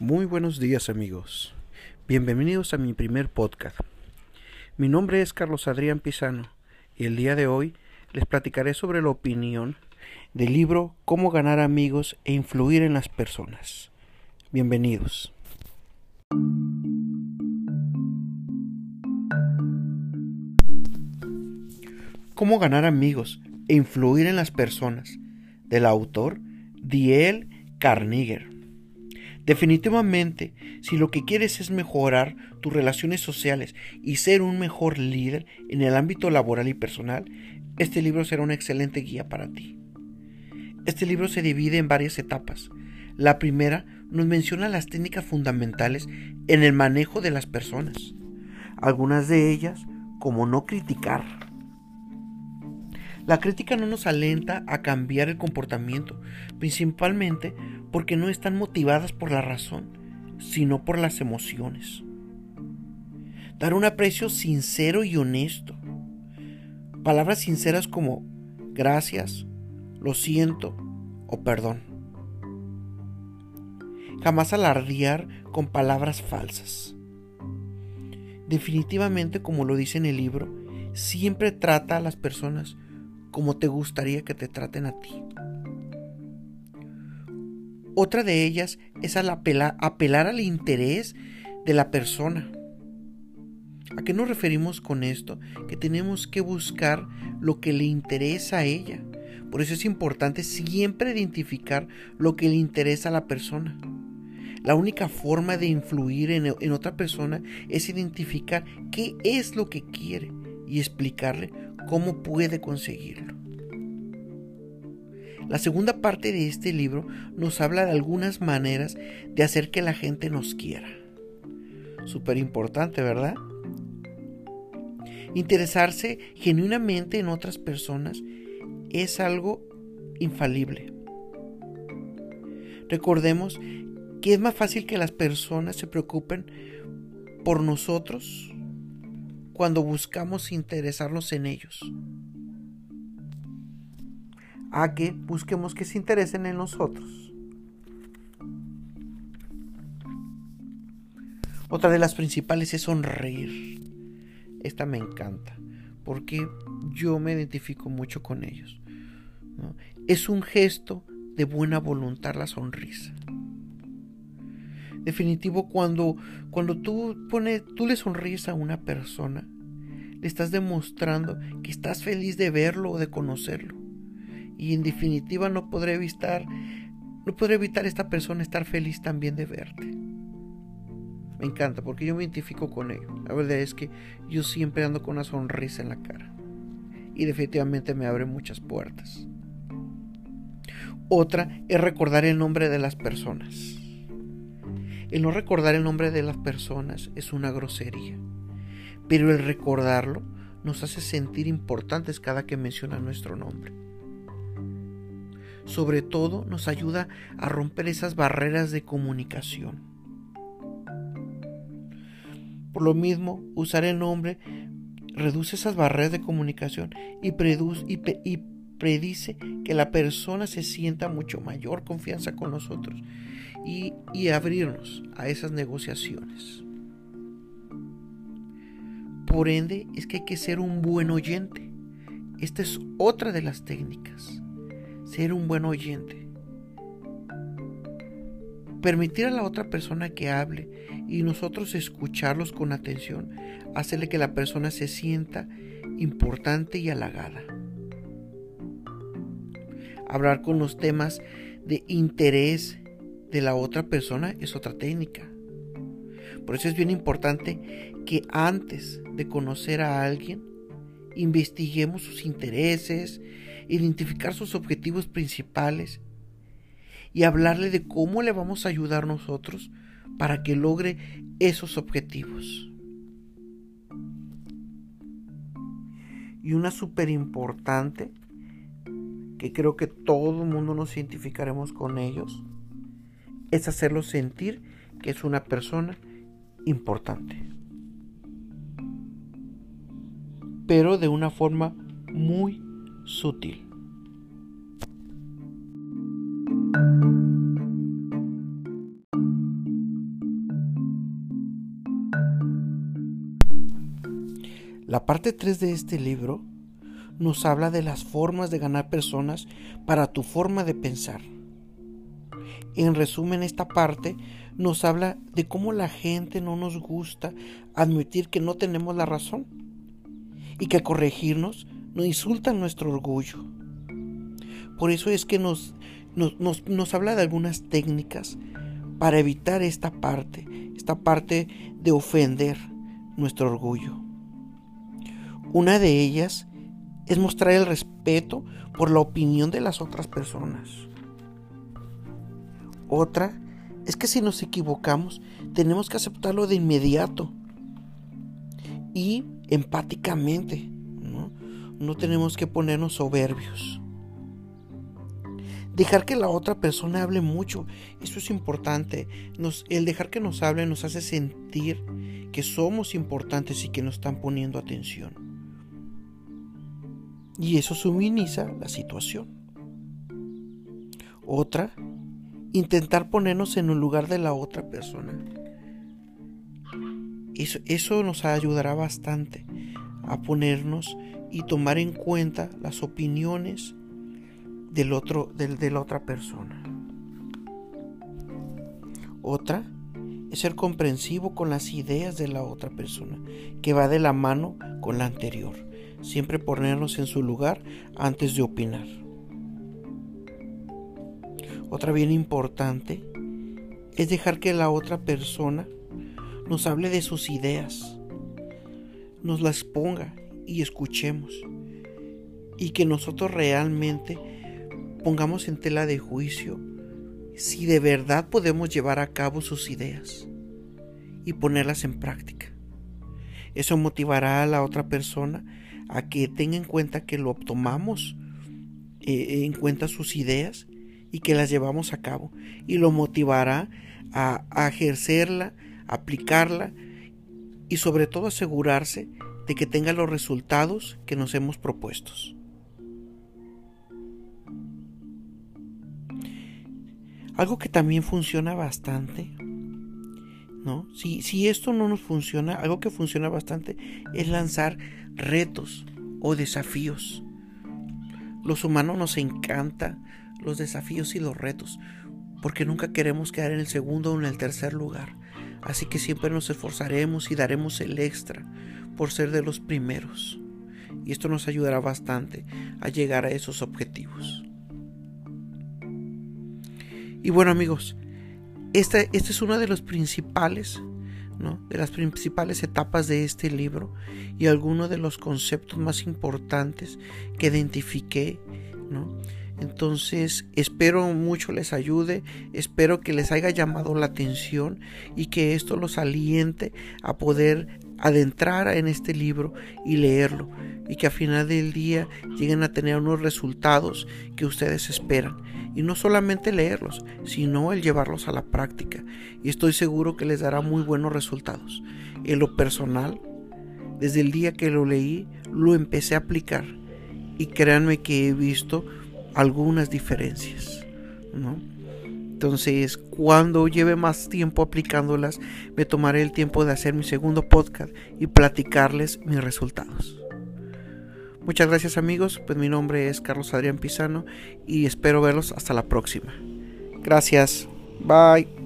Muy buenos días amigos. Bienvenidos a mi primer podcast. Mi nombre es Carlos Adrián Pisano y el día de hoy les platicaré sobre la opinión del libro Cómo ganar amigos e influir en las personas. Bienvenidos. Cómo ganar amigos e influir en las personas del autor Diel Carnegie. Definitivamente, si lo que quieres es mejorar tus relaciones sociales y ser un mejor líder en el ámbito laboral y personal, este libro será una excelente guía para ti. Este libro se divide en varias etapas. La primera nos menciona las técnicas fundamentales en el manejo de las personas. Algunas de ellas, como no criticar, la crítica no nos alenta a cambiar el comportamiento, principalmente porque no están motivadas por la razón, sino por las emociones. Dar un aprecio sincero y honesto. Palabras sinceras como gracias, lo siento o perdón. Jamás alardear con palabras falsas. Definitivamente, como lo dice en el libro, siempre trata a las personas como te gustaría que te traten a ti. Otra de ellas es apelar, apelar al interés de la persona. ¿A qué nos referimos con esto? Que tenemos que buscar lo que le interesa a ella. Por eso es importante siempre identificar lo que le interesa a la persona. La única forma de influir en, otra persona es identificar qué es lo que quiere y explicarle cómo puede conseguirlo. La segunda parte de este libro nos habla de algunas maneras de hacer que la gente nos quiera. Súper importante, ¿verdad? Interesarse genuinamente en otras personas es algo infalible. Recordemos que es más fácil que las personas se preocupen por nosotros cuando buscamos interesarnos en ellos. A que busquemos que se interesen en nosotros. Otra de las principales es sonreír. Esta me encanta porque yo me identifico mucho con ellos. Es un gesto de buena voluntad la sonrisa definitivo cuando, cuando tú, pones, tú le sonríes a una persona, le estás demostrando que estás feliz de verlo o de conocerlo. Y en definitiva no podré evitar, no podré evitar esta persona estar feliz también de verte. Me encanta porque yo me identifico con ello. La verdad es que yo siempre ando con una sonrisa en la cara. Y definitivamente me abre muchas puertas. Otra es recordar el nombre de las personas. El no recordar el nombre de las personas es una grosería, pero el recordarlo nos hace sentir importantes cada que menciona nuestro nombre. Sobre todo nos ayuda a romper esas barreras de comunicación. Por lo mismo, usar el nombre reduce esas barreras de comunicación y, y predice que la persona se sienta mucho mayor confianza con nosotros y, abrirnos a esas negociaciones. Por ende, es que hay que ser un buen oyente. Esta es otra de las técnicas. Ser un buen oyente. Permitir a la otra persona que hable y nosotros escucharlos con atención, hacerle que la persona se sienta importante y halagada. Hablar con los temas de interés de la otra persona es otra técnica. Por eso es bien importante que antes de conocer a alguien, investiguemos sus intereses, identificar sus objetivos principales y hablarle de cómo le vamos a ayudar nosotros para que logre esos objetivos. Y una súper importante, que creo que todo el mundo nos identificaremos con ellos, es hacerlo sentir que es una persona importante. Pero de una forma muy sutil. La parte 3 de este libro nos habla de las formas de ganar personas para tu forma de pensar. En resumen, esta parte nos habla de cómo la gente no nos gusta admitir que no tenemos la razón y que corregirnos nos insulta nuestro orgullo. Por eso es que nos, nos, nos habla de algunas técnicas para evitar esta parte, esta parte de ofender nuestro orgullo. Una de ellas es mostrar el respeto por la opinión de las otras personas. Otra es que si nos equivocamos tenemos que aceptarlo de inmediato y empáticamente. No, tenemos que ponernos soberbios. Dejar que la otra persona hable mucho, eso es importante. El dejar que nos hable nos hace sentir que somos importantes y que nos están poniendo atención. Y eso suministra la situación. Otra, intentar ponernos en el lugar de la otra persona. Eso, eso nos ayudará bastante a ponernos y tomar en cuenta las opiniones del otro, del, de la otra persona. Otra es ser comprensivo con las ideas de la otra persona, que va de la mano con la anterior. Siempre ponernos en su lugar antes de opinar. Otra bien importante es dejar que la otra persona nos hable de sus ideas, nos las ponga y escuchemos. Y que nosotros realmente pongamos en tela de juicio si de verdad podemos llevar a cabo sus ideas y ponerlas en práctica. Eso motivará a la otra persona a que tenga en cuenta que lo tomamos eh, en cuenta sus ideas y que las llevamos a cabo y lo motivará a, ejercerla, aplicarla y sobre todo asegurarse de que tenga los resultados que nos hemos propuestos. Algo que también funciona bastante, ¿no? Si, si esto no nos funciona, algo que funciona bastante es lanzar retos o desafíos. Los humanos nos encanta los desafíos y los retos, porque nunca queremos quedar en el segundo o en el tercer lugar. Así que siempre nos esforzaremos y daremos el extra por ser de los primeros. Y esto nos ayudará bastante a llegar a esos objetivos. Y bueno amigos, esta es una de los principales, de las principales etapas de este libro y algunos de los conceptos más importantes que identifiqué. Entonces espero mucho les ayude, espero que les haya llamado la atención y que esto los aliente a poder adentrar en este libro y leerlo y que a final del día lleguen a tener unos resultados que ustedes esperan y no solamente leerlos sino el llevarlos a la práctica y estoy seguro que les dará muy buenos resultados en lo personal desde el día que lo leí lo empecé a aplicar y créanme que he visto algunas diferencias ¿no? Entonces, cuando lleve más tiempo aplicándolas, me tomaré el tiempo de hacer mi segundo podcast y platicarles mis resultados. Muchas gracias amigos, pues mi nombre es Carlos Adrián Pisano y espero verlos hasta la próxima. Gracias, bye.